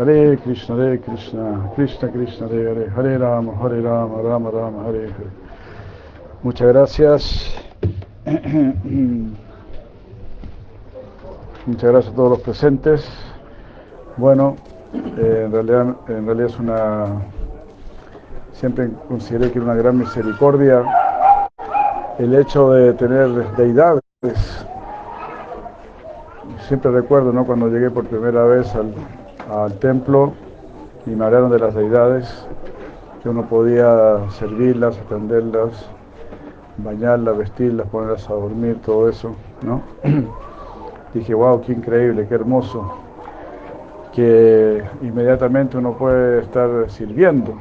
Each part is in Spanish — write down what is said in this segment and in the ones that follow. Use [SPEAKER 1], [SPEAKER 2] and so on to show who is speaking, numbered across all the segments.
[SPEAKER 1] Hare Krishna, Hare Krishna, Krishna Krishna, Hare Hare, Hare Rama, Hare Rama, Rama Rama, Hare Hare. Muchas gracias. Muchas gracias a todos los presentes. Bueno, eh, en, realidad, en realidad es una... Siempre consideré que era una gran misericordia el hecho de tener deidades. Siempre recuerdo, ¿no? Cuando llegué por primera vez al, al templo y me hablaron de las deidades, que uno podía servirlas, atenderlas, bañarlas, vestirlas, ponerlas a dormir, todo eso, ¿no? Dije, wow, qué increíble, qué hermoso, que inmediatamente uno puede estar sirviendo,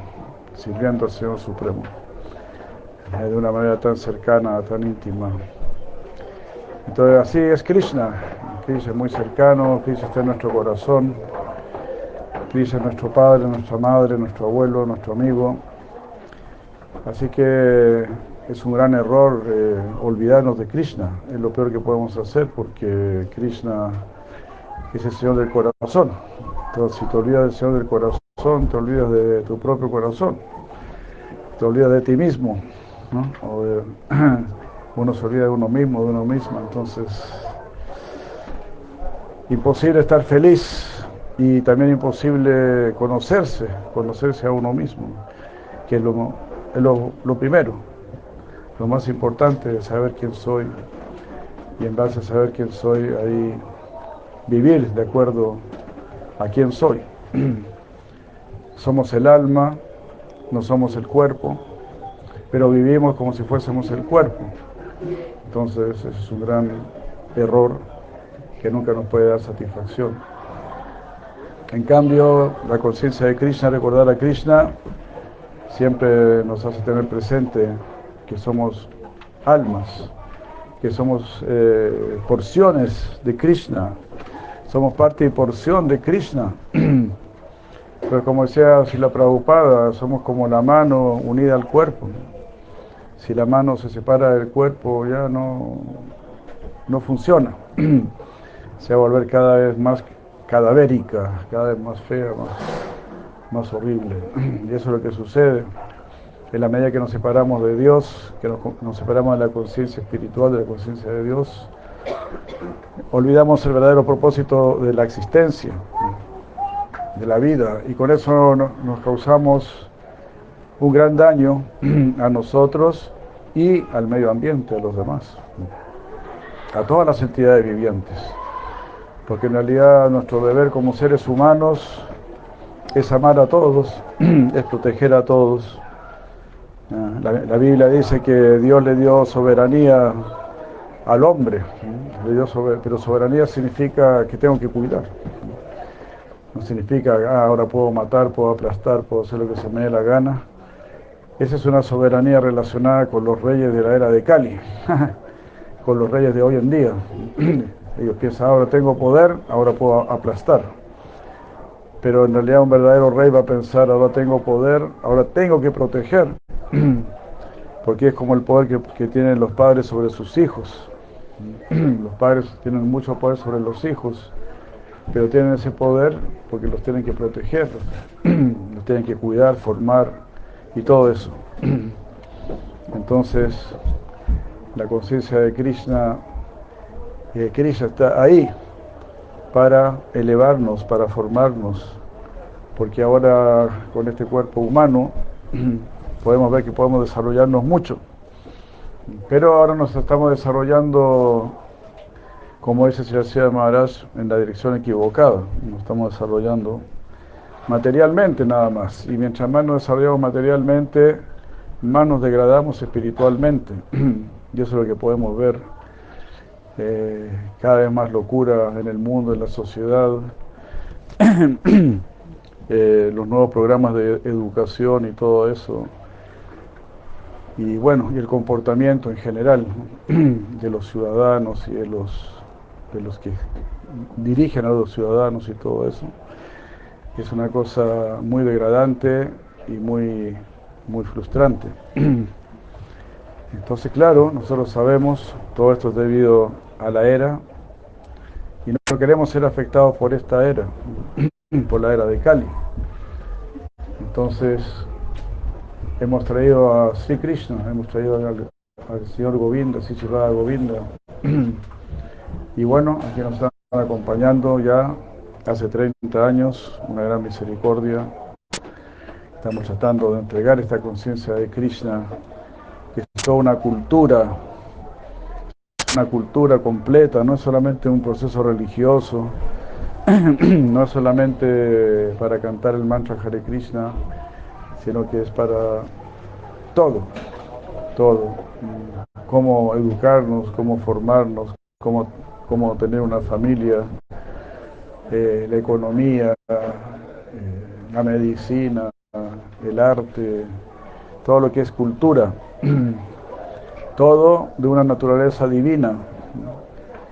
[SPEAKER 1] sirviendo al Señor Supremo, eh, de una manera tan cercana, tan íntima. Entonces así es Krishna, Krishna muy cercano, Krishna está en nuestro corazón, Krishna es nuestro padre, nuestra madre, nuestro abuelo, nuestro amigo. Así que es un gran error eh, olvidarnos de Krishna, es lo peor que podemos hacer porque Krishna es el Señor del corazón. Entonces, si te olvidas del Señor del corazón, te olvidas de tu propio corazón, te olvidas de ti mismo, ¿no? uno se olvida de uno mismo, de uno mismo, entonces imposible estar feliz y también imposible conocerse, conocerse a uno mismo, que es lo, lo, primero, lo más importante es saber quién soy y en base a saber quién soy, ahí vivir de acuerdo a quién soy. somos el alma, no somos el cuerpo, pero vivimos como si fuésemos el cuerpo. Entonces es un gran error que nunca nos puede dar satisfacción. En cambio, la conciencia de Krishna, recordar a Krishna, siempre nos hace tener presente que somos almas, que somos eh, porciones de Krishna, somos parte y porción de Krishna. Pero como decía la Prabhupada, somos como la mano unida al cuerpo. Si la mano se separa del cuerpo ya no, no funciona. Se va a volver cada vez más cadavérica, cada vez más fea, más, horrible. Y eso es lo que sucede. En la medida que nos separamos de Dios, que nos, separamos de la conciencia espiritual, de la conciencia de Dios, olvidamos el verdadero propósito de la existencia, de la vida, y con eso nos causamos un gran daño a nosotros y al medio ambiente, a los demás, a todas las entidades vivientes porque en realidad nuestro deber como seres humanos es amar a todos, es proteger a todos. Ah, la, Biblia dice que Dios le dio soberanía al hombre, pero soberanía significa que tengo que cuidar. No significa, ah, ahora puedo matar, puedo aplastar, puedo hacer lo que se me dé la gana. Esa es una soberanía relacionada con los reyes de la era de Cali, con los reyes de hoy en día. Ellos piensan, ahora tengo poder, ahora puedo aplastar. Pero en realidad un verdadero rey va a pensar, ahora tengo poder, ahora tengo que proteger. Porque es como el poder que, tienen los padres sobre sus hijos. Los padres tienen mucho poder sobre los hijos, pero tienen ese poder porque los tienen que proteger, los tienen que cuidar, formar y todo eso. Entonces, la conciencia de Krishna que Krishna está ahí para elevarnos, para formarnos, porque ahora con este cuerpo humano podemos ver que podemos desarrollarnos mucho, pero ahora nos estamos desarrollando, como dice Sri Maharaj, en la dirección equivocada, nos estamos desarrollando materialmente nada más, y mientras más nos desarrollamos materialmente, más nos degradamos espiritualmente, y eso es lo que podemos ver cada vez más locura en el mundo, en la sociedad, eh, los nuevos programas de educación y todo eso, y bueno, y el comportamiento en general de los ciudadanos y de los, de los que dirigen a los ciudadanos y todo eso, es una cosa muy degradante y muy, muy frustrante. Entonces, claro, nosotros sabemos, todo esto es debido a la era y no queremos ser afectados por esta era. por la era de Kali. Entonces, hemos traído a Sri Krishna, hemos traído al, señor Govinda, Sri Govinda. Y bueno, aquí nos están acompañando ya hace 30 años, una gran misericordia. Estamos tratando de entregar esta conciencia de Krishna, que es toda una cultura, una cultura completa, no es solamente un proceso religioso, no es solamente para cantar el mantra Hare Krishna, sino que es para todo, todo, cómo educarnos, cómo formarnos, cómo, cómo tener una familia, eh, la economía, eh, la medicina, el arte, todo lo que es cultura, todo de una naturaleza divina,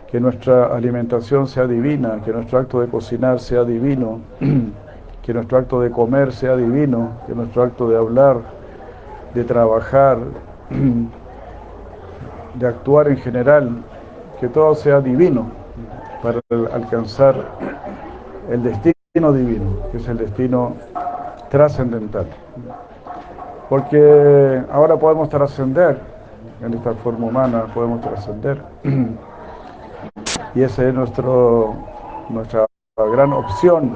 [SPEAKER 1] que nuestra alimentación sea divina, que nuestro acto de cocinar sea divino, que nuestro acto de comer sea divino, que nuestro acto de hablar, de trabajar, de actuar en general, que todo sea divino para alcanzar el destino divino, que es el destino trascendental. Porque ahora podemos trascender, en esta forma humana podemos trascender. Y esa es nuestro, nuestra gran opción.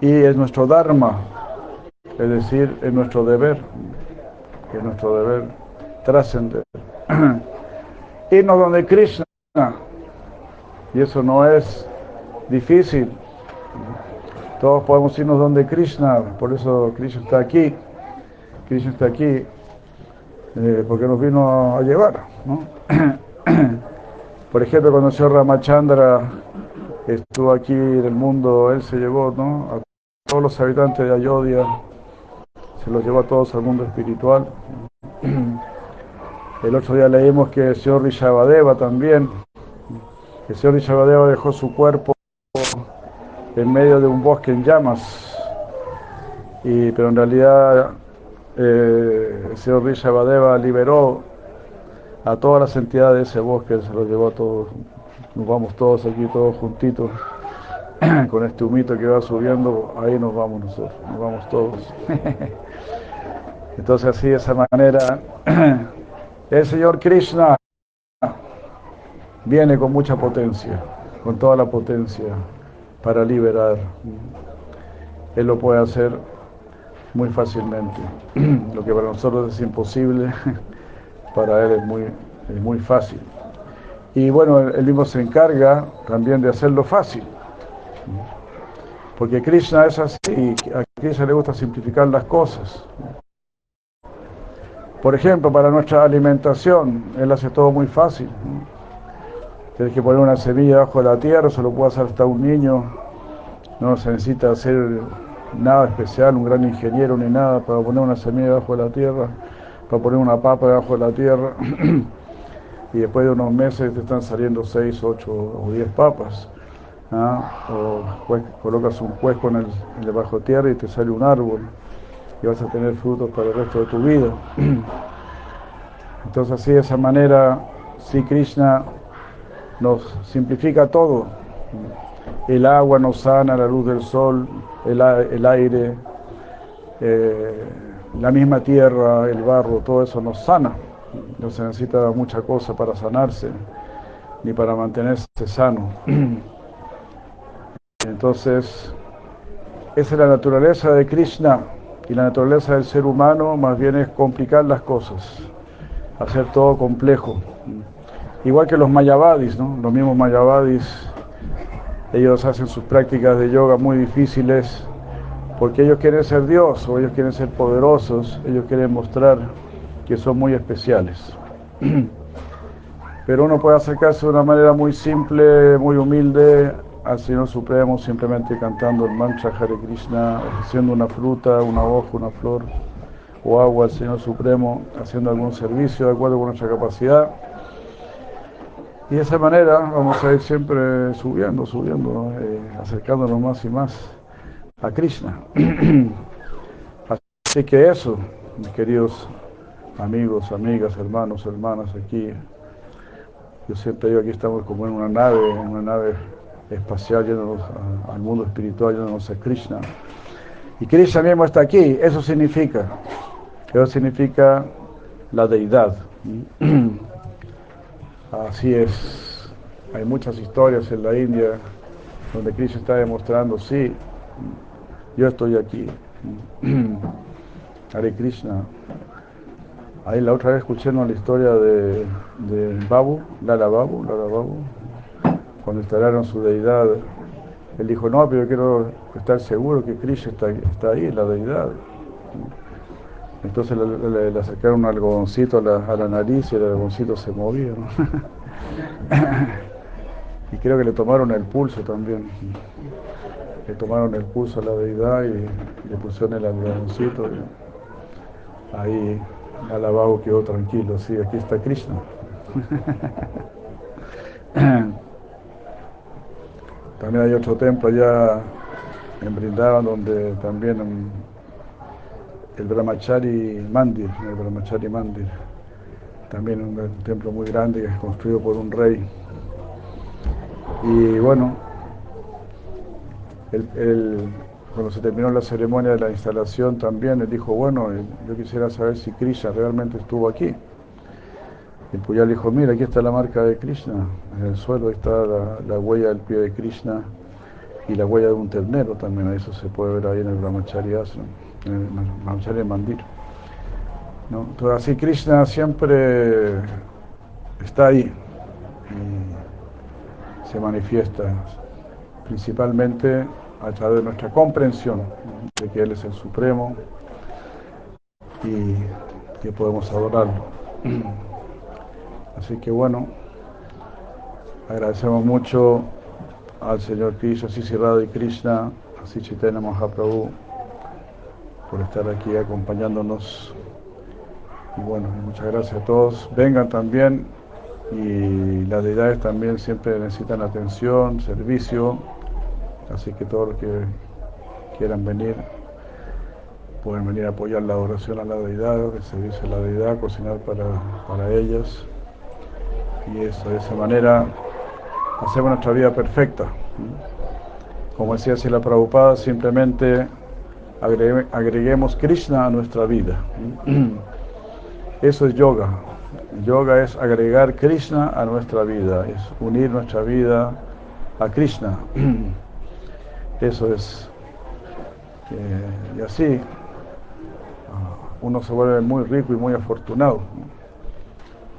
[SPEAKER 1] Y es nuestro Dharma, es decir, es nuestro deber, es nuestro deber trascender. Irnos donde Krishna, y eso no es difícil. Todos podemos irnos donde Krishna, por eso Krishna está aquí. Krishna está aquí eh, porque nos vino a llevar. Por ejemplo, cuando el señor Ramachandra estuvo aquí en el mundo, él se llevó a todos los habitantes de Ayodhya, se los llevó a todos al mundo espiritual. El otro día leímos que el señor Rishabhadeva también, el señor Rishabhadeva dejó su cuerpo en medio de un bosque en llamas, y, pero en realidad eh, el señor Rishabhadeva liberó a todas las entidades de ese bosque, se los llevó a todos, nos vamos todos aquí, todos juntitos, con este humito que va subiendo, ahí nos vamos nosotros, nos vamos todos. Entonces así, de esa manera, el Señor Krishna viene con mucha potencia, con toda la potencia para liberar. Él lo puede hacer muy fácilmente. Lo que para nosotros es imposible, para él es muy, muy fácil. Y bueno, él mismo se encarga también de hacerlo fácil. Porque Krishna es así, a Krishna le gusta simplificar las cosas. Por ejemplo, para nuestra alimentación, Él hace todo muy fácil. Tienes que poner una semilla bajo la tierra, se lo puede hacer hasta un niño. No se necesita hacer nada especial, un gran ingeniero ni nada para poner una semilla bajo la tierra para poner una papa debajo de la tierra y después de unos meses te están saliendo 6, 8 o 10 papas. ¿ah? O colocas un cuesco en el, debajo de tierra y te sale un árbol y vas a tener frutos para el resto de tu vida. Entonces así de esa manera, si Krishna nos simplifica todo. El agua nos sana, la luz del sol, el, el aire, eh, la misma tierra, el barro, todo eso nos sana. No se necesita mucha cosa para sanarse, ni para mantenerse sano. Entonces, esa es la naturaleza de Krishna y la naturaleza del ser humano más bien es complicar las cosas, hacer todo complejo. Igual que los mayavadis, ¿no? Los mismos mayavadis, ellos hacen sus prácticas de yoga muy difíciles porque ellos quieren ser Dios o ellos quieren ser poderosos, ellos quieren mostrar que son muy especiales. Pero uno puede acercarse de una manera muy simple, muy humilde al Señor Supremo, simplemente cantando el mantra Hare Krishna, haciendo una fruta, una hoja, una flor o agua al Señor Supremo, haciendo algún servicio de acuerdo con nuestra capacidad. Y de esa manera vamos a ir siempre subiendo, subiendo, eh, acercándonos más y más a Krishna. Así que eso, mis queridos amigos, amigas, hermanos, hermanas aquí, yo siempre digo aquí estamos como en una nave, en una nave espacial, yéndonos al mundo espiritual, yéndonos a Krishna. Y Krishna mismo está aquí, eso significa, eso significa la deidad. Así es, hay muchas historias en la India donde Krishna está demostrando, sí, yo estoy aquí. Hare Krishna. Ahí la otra vez escuché la historia de, de Babu, Lala Babu, Lala Babu, cuando instalaron su deidad, él dijo, no, pero yo quiero estar seguro que Krishna está, está ahí, la deidad. Entonces le, sacaron un algodoncito a la, nariz y el algodoncito se movía. y creo que le tomaron el pulso también. Le tomaron el pulso a la deidad y le pusieron el algodoncito. Ahí Alabado quedó tranquilo, sí, aquí está Krishna. También hay otro templo allá en Brindavan donde también el Brahmachari Mandir, el Brahmachari Mandir, también un, templo muy grande que es construido por un rey. Y bueno, cuando se terminó la ceremonia de la instalación también, él dijo, bueno, yo quisiera saber si Krishna realmente estuvo aquí. Y Puyal dijo, mira, aquí está la marca de Krishna, en el suelo está la, huella del pie de Krishna y la huella de un ternero también, eso se puede ver ahí en el Brahmachari Ashram, Brahmachari Mandir. ¿No? Entonces así Krishna siempre está ahí y se manifiesta principalmente a través de nuestra comprensión de que Él es el Supremo y que podemos adorarlo. Así que bueno, agradecemos mucho al Señor Krishna, Sisi y Krishna, así Chaitanya Mahaprabhu, por estar aquí acompañándonos. Y bueno, muchas gracias a todos. Vengan también y las deidades también siempre necesitan atención, servicio, así que todos los que quieran venir pueden venir a apoyar la adoración a la deidad, el servicio a la deidad, cocinar para, para ellas y eso, de esa manera hacemos nuestra vida perfecta. Como decía la Prabhupada, simplemente agreguemos Krishna a nuestra vida. Eso es yoga. Yoga es agregar Krishna a nuestra vida, es unir nuestra vida a Krishna. Eso es. y así ah, uno se vuelve muy rico y muy afortunado.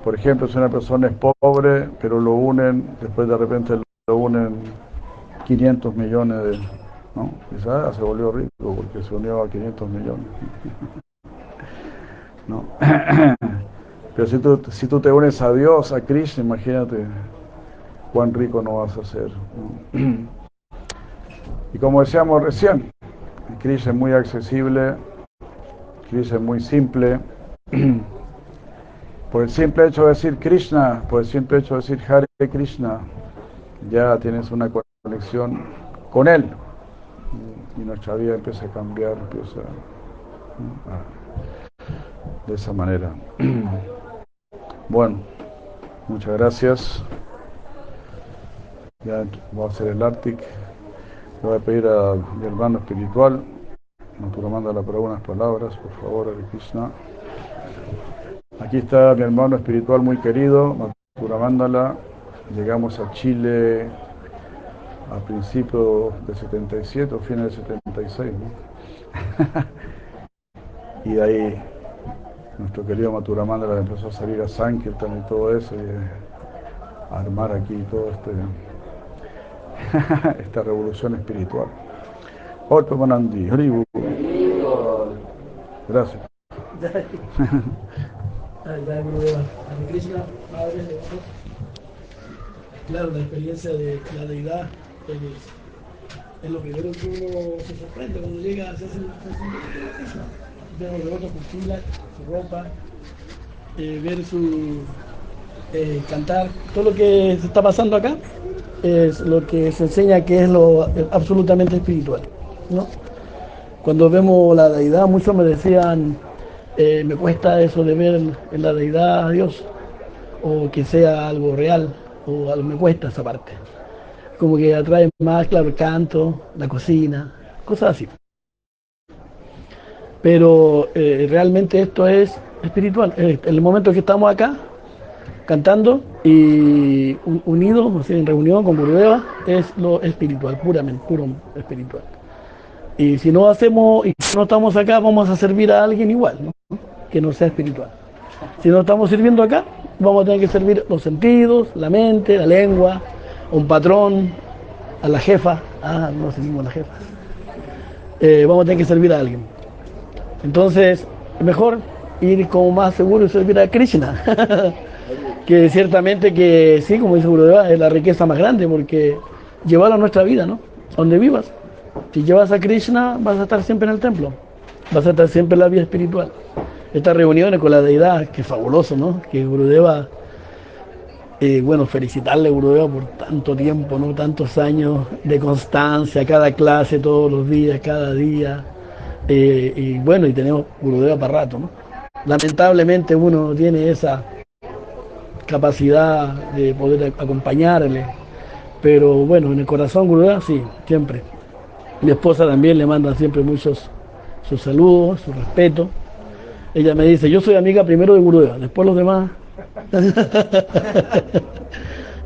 [SPEAKER 1] Por ejemplo, si una persona es pobre, pero lo unen, después de repente lo unen 500 millones de... ¿no? Quizás se volvió rico porque se unió a 500 millones. ¿no? Pero si tú, si tú te unes a Dios, a Krishna, imagínate cuán rico no vas a ser. Y como decíamos recién, Krishna es muy accesible, Krishna es muy simple. Por el simple hecho de decir Krishna, por el simple hecho de decir Hare Krishna, ya tienes una conexión con Él. Y nuestra vida empieza a cambiar, empieza de esa manera. Bueno, muchas gracias. Ya voy a hacer el Arctic. Voy a pedir a mi hermano espiritual, manda la para unas palabras, por favor, Hare Krishna. Aquí está mi hermano espiritual muy querido, Matura Mándala. Llegamos a Chile a principios de 77 o fines de 76. y de ahí nuestro querido Matura Mándala empezó a salir a Sankirtan y todo eso y a armar aquí todo este esta revolución espiritual. Gracias.
[SPEAKER 2] Claro, la experiencia de la deidad es, lo primero que uno se sorprende cuando llega a hacerse Krishna. Ver los devotos con su ropa, eh, ver su eh, cantar, todo lo que se está pasando acá es lo que se enseña que es lo absolutamente espiritual. ¿no? Cuando vemos la deidad, muchos me decían, eh, me cuesta eso de ver en la deidad a Dios, o que sea algo real, o algo, me cuesta esa parte. Como que atrae más, claro, el canto, la cocina, cosas así. Pero eh, realmente esto es espiritual. En el momento que estamos acá, cantando y unidos, en reunión con Gurudeva, es lo espiritual, puramente, puro espiritual. Y si no hacemos, y si no estamos acá, vamos a servir a alguien igual, que no sea espiritual. Si no estamos sirviendo acá, vamos a tener que servir los sentidos, la mente, la lengua, un patrón, a la jefa. Ah, no servimos a la jefa. Eh, vamos a tener que servir a alguien. Entonces, mejor ir como más seguro y servir a Krishna. que ciertamente que sí, como dice Gurudeva, es la riqueza más grande porque llevar a nuestra vida, ¿no? Donde vivas. Si llevas a Krishna, vas a estar siempre en el templo. Vas a estar siempre en la vida espiritual. Estas reuniones con la deidad, que fabuloso, ¿no? Que Gurudeva, bueno, felicitarle a Gurudeva por tanto tiempo, ¿no? Tantos años de constancia, cada clase, todos los días, cada día. Eh, y bueno, y tenemos Gurudeva para rato, ¿no? Lamentablemente uno tiene esa capacidad de poder acompañarle, pero bueno, en el corazón Gurudeva sí, siempre. Mi esposa también le manda siempre muchos sus saludos, su respeto. Ella me dice, yo soy amiga primero de Gurudeva, después los demás.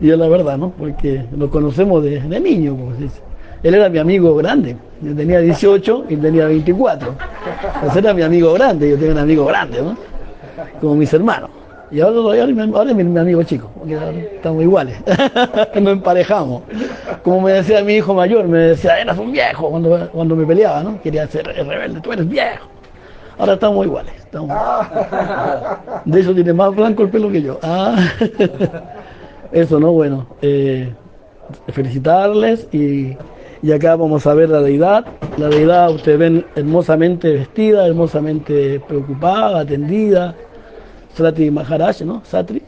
[SPEAKER 2] Y es la verdad, ¿no? Porque nos conocemos de, niño, como se dice. Él era mi amigo grande, yo tenía 18 y tenía 24. Entonces era mi amigo grande, yo tenía un amigo grande, ¿no? Como mis hermanos. Y ahora, ahora, es mi, amigo chico, porque estamos iguales, nos emparejamos. Como me decía mi hijo mayor, me decía, eras un viejo cuando, cuando me peleaba, ¿no? Quería ser rebelde, tú eres viejo. Ahora estamos iguales. De hecho, tiene más blanco el pelo que yo. Ah. Eso, ¿no? Bueno, eh, felicitarles y, y, acá vamos a ver la deidad. La deidad, ustedes ven hermosamente vestida, hermosamente preocupada, atendida. Srati Maharaj, ¿no? Satri,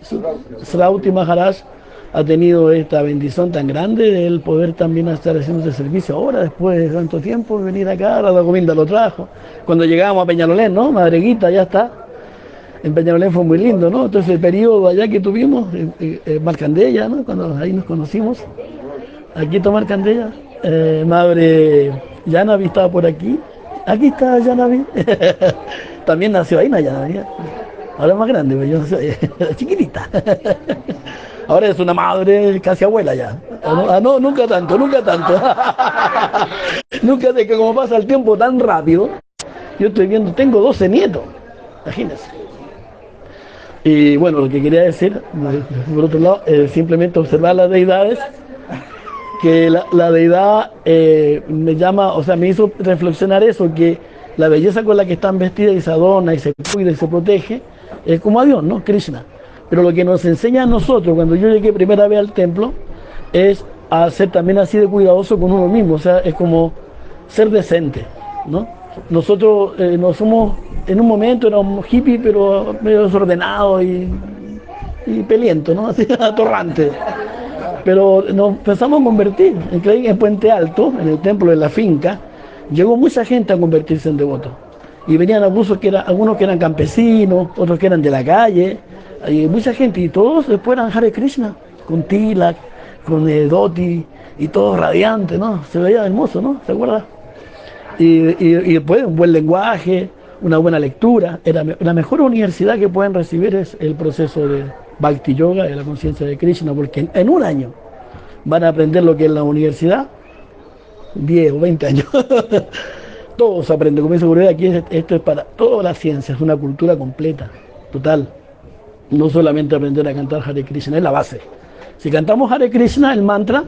[SPEAKER 2] Maharaj ha tenido esta bendición tan grande de él poder también estar haciendo ese servicio ahora, después de tanto tiempo, venir acá, la Cominda lo trajo. Cuando llegamos a Peñalolén, ¿no? Madreguita, ya está. En Peñalolén fue muy lindo, ¿no? Entonces el periodo allá que tuvimos, en, en Marcandella, ¿no? Cuando ahí nos conocimos, aquí está Marcandella, eh, madre Yanavi estaba por aquí, aquí está Yanavi, también nació ahí, Yanavi, ahora más grande, pero yo soy chiquitita. Ahora es una madre casi abuela ya. Ah, no, nunca tanto, nunca tanto. nunca de que como pasa el tiempo tan rápido, yo estoy viendo, tengo 12 nietos, imagínense. Y bueno, lo que quería decir, por otro lado, es simplemente observar las deidades, que la, deidad eh, me llama, o sea, me hizo reflexionar eso, que la belleza con la que están vestidas y se adorna y se cuida y se protege, es como a Dios, ¿no? Krishna. Pero lo que nos enseña a nosotros, cuando yo llegué primera vez al templo, es a ser también así de cuidadoso con uno mismo, o sea, es como ser decente, ¿no? Nosotros eh, somos, en un momento éramos hippies, pero medio desordenados y, y pelientos, ¿no? Así, atorrantes. Pero nos empezamos a convertir, en, en Puente Alto, en el templo de la finca, llegó mucha gente a convertirse en devotos. Y venían abusos que eran, algunos que eran campesinos, otros que eran de la calle, hay mucha gente y todos después eran Hare Krishna, con Tilak, con eh, Doti y todo radiante, ¿no? Se veía hermoso, ¿no? ¿Se acuerda? Y, después un buen lenguaje, una buena lectura. Era, la mejor universidad que pueden recibir es el proceso de Bhakti Yoga, de la conciencia de Krishna, porque en, un año van a aprender lo que es la universidad, 10 o 20 años. Todos aprenden, como dice seguridad aquí esto es para toda la ciencia, es una cultura completa, total no solamente aprender a cantar Hare Krishna, es la base. Si cantamos Hare Krishna, el mantra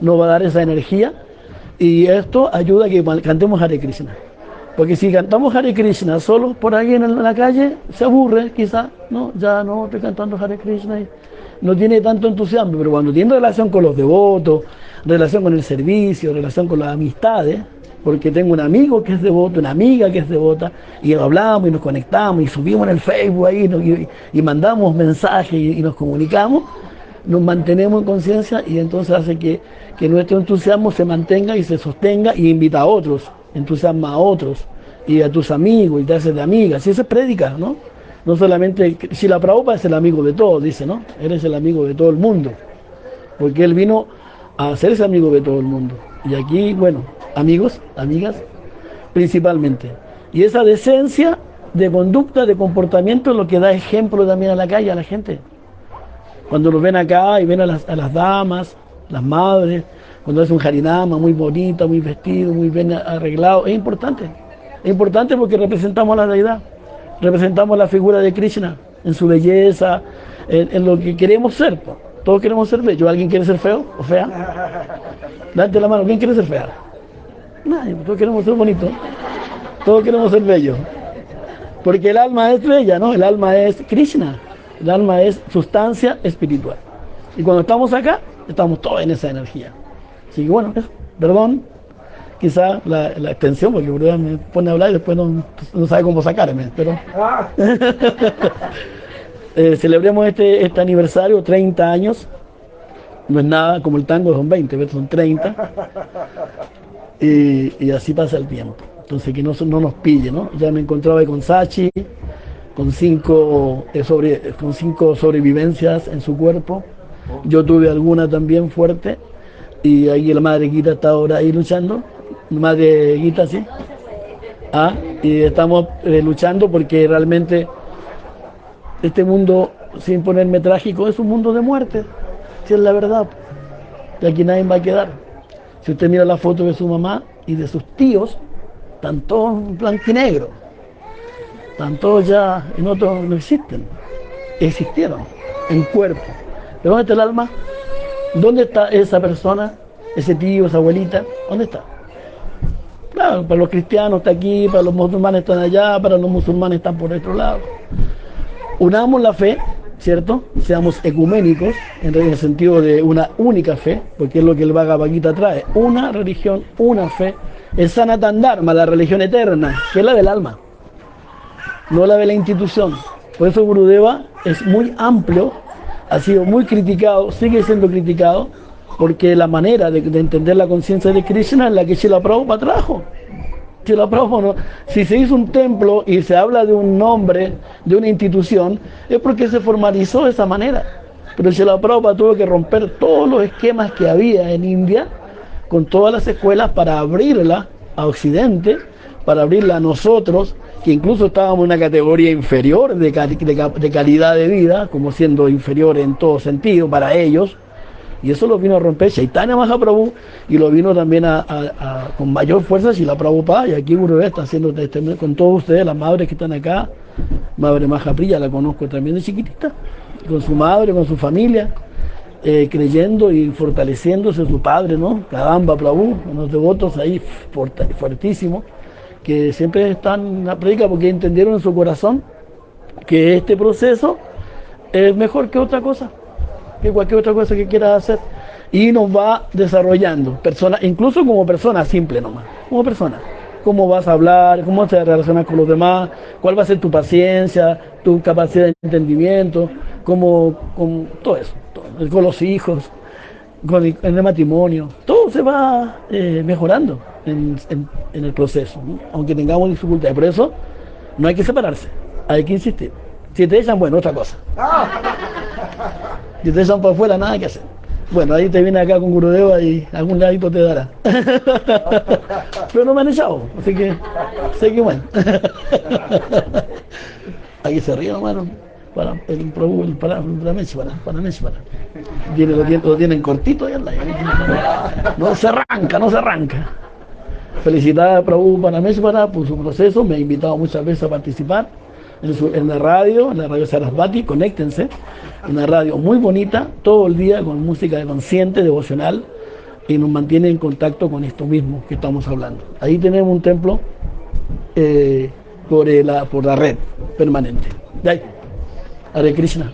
[SPEAKER 2] nos va a dar esa energía y esto ayuda a que cantemos Hare Krishna. Porque si cantamos Hare Krishna solo por ahí en la calle, se aburre quizá, no, ya no estoy cantando Hare Krishna y no tiene tanto entusiasmo, pero cuando tiene relación con los devotos, relación con el servicio, relación con las amistades, porque tengo un amigo que es devoto, una amiga que es devota, y hablamos y nos conectamos y subimos en el Facebook ahí y, mandamos mensajes y, nos comunicamos, nos mantenemos en conciencia y entonces hace que, nuestro entusiasmo se mantenga y se sostenga y invita a otros, entusiasma a otros y a tus amigos y te haces de amigas. Y eso es prédica, ¿no? No solamente, si la Prabhupada es el amigo de todos, dice, ¿no? Eres el amigo de todo el mundo. Porque él vino a hacerse amigo de todo el mundo. Y aquí, bueno, amigos, amigas, principalmente. Y esa decencia de conducta, de comportamiento, es lo que da ejemplo también a la calle, a la gente. Cuando los ven acá y ven a las, damas, las madres, cuando es un harinama muy bonita, muy vestido, muy bien arreglado, es importante. Es importante porque representamos a la deidad, representamos la figura de Krishna en su belleza, en, lo que queremos ser. Todos queremos ser bellos. ¿Alguien quiere ser feo o fea? Date la mano, ¿quién quiere ser fea? Nadie, todos queremos ser bonitos. Todos queremos ser bellos. Porque el alma es bella, ¿no? El alma es Krishna. El alma es sustancia espiritual. Y cuando estamos acá, estamos todos en esa energía. Así que bueno, perdón, quizá la, extensión, porque me pone a hablar y después no, sabe cómo sacarme, pero eh, celebremos este, este aniversario, 30 años, no es nada como el tango, son 20, son 30, y, así pasa el tiempo. Entonces que no, no nos pille, ¿no? Ya me encontraba con Sachi, con cinco, eh, sobre, con cinco sobrevivencias en su cuerpo, yo tuve alguna también fuerte, y ahí la madre Guita está ahora ahí luchando, madre Guita, sí. Ah, y estamos eh, luchando porque realmente este mundo, sin ponerme trágico, es un mundo de muerte, si es la verdad. De aquí nadie va a quedar. Si usted mira la foto de su mamá y de sus tíos, están todos en blanco y negro. Están todos ya en otro, no existen. Existieron en cuerpo. ¿De dónde está el alma? ¿Dónde está esa persona, ese tío, esa abuelita? ¿Dónde está? Claro, para los cristianos está aquí, para los musulmanes están allá, para los musulmanes están por otro lado. Unamos la fe, ¿cierto? Seamos ecuménicos, en el sentido de una única fe, porque es lo que el Bhagavad Gita trae. Una religión, una fe. Es Sanatan Dharma, la religión eterna, que es la del alma, no la de la institución. Por eso Gurudeva es muy amplio ha sido muy criticado, sigue siendo criticado, porque la manera de, entender la conciencia de Krishna es la que Shila Prabhupada trajo. Si se hizo un templo y se habla de un nombre, de una institución, es porque se formalizó de esa manera. Pero Prabhupada tuvo que romper todos los esquemas que había en India, con todas las escuelas, para abrirla a Occidente, para abrirla a nosotros, que incluso estábamos en una categoría inferior de, de, calidad de vida, como siendo inferior en todo sentido para ellos, y eso lo vino a romper Chaitanya Mahaprabhu y lo vino también a, con mayor fuerza si la Prabhupada, y aquí Gurudev está haciendo este, con todos ustedes, las madres que están acá, Madre Mahapriya la conozco también de chiquitita, con su madre, con su familia, eh, creyendo y fortaleciéndose su padre, ¿no? Kadamba Prabhu, unos devotos ahí fuertísimos que siempre están en la predica porque entendieron en su corazón que este proceso es mejor que otra cosa, cualquier otra cosa que quieras hacer. Y nos va desarrollando, persona, incluso como persona simple nomás, como persona. Cómo vas a hablar, cómo te relacionas con los demás, cuál va a ser tu paciencia, tu capacidad de entendimiento, cómo, con todo eso, con los hijos, con el, matrimonio, todo se va eh, mejorando en, el proceso, aunque tengamos dificultades. Por eso no hay que separarse, hay que insistir. Si te echan, bueno, otra cosa. Si te echan para afuera, nada que hacer. Bueno, ahí te viene acá con Gurudeva y algún ladito te dará. Pero no me han echado, así que sé que bueno. Aquí se ríe, hermano para el, para Messi, para, para Messi, para. Viene, lo, tienen, lo tienen cortito no se arranca, no se arranca. Felicidades a Prabhu para Messi, para por su proceso, me ha invitado muchas veces a participar en, la radio, en la radio Sarasvati, conéctense, una radio muy bonita, todo el día con música de consciente, devocional, y nos mantiene en contacto con esto mismo que estamos hablando. Ahí tenemos un templo eh, por, la, por la red permanente. De ahí. Hare Krishna.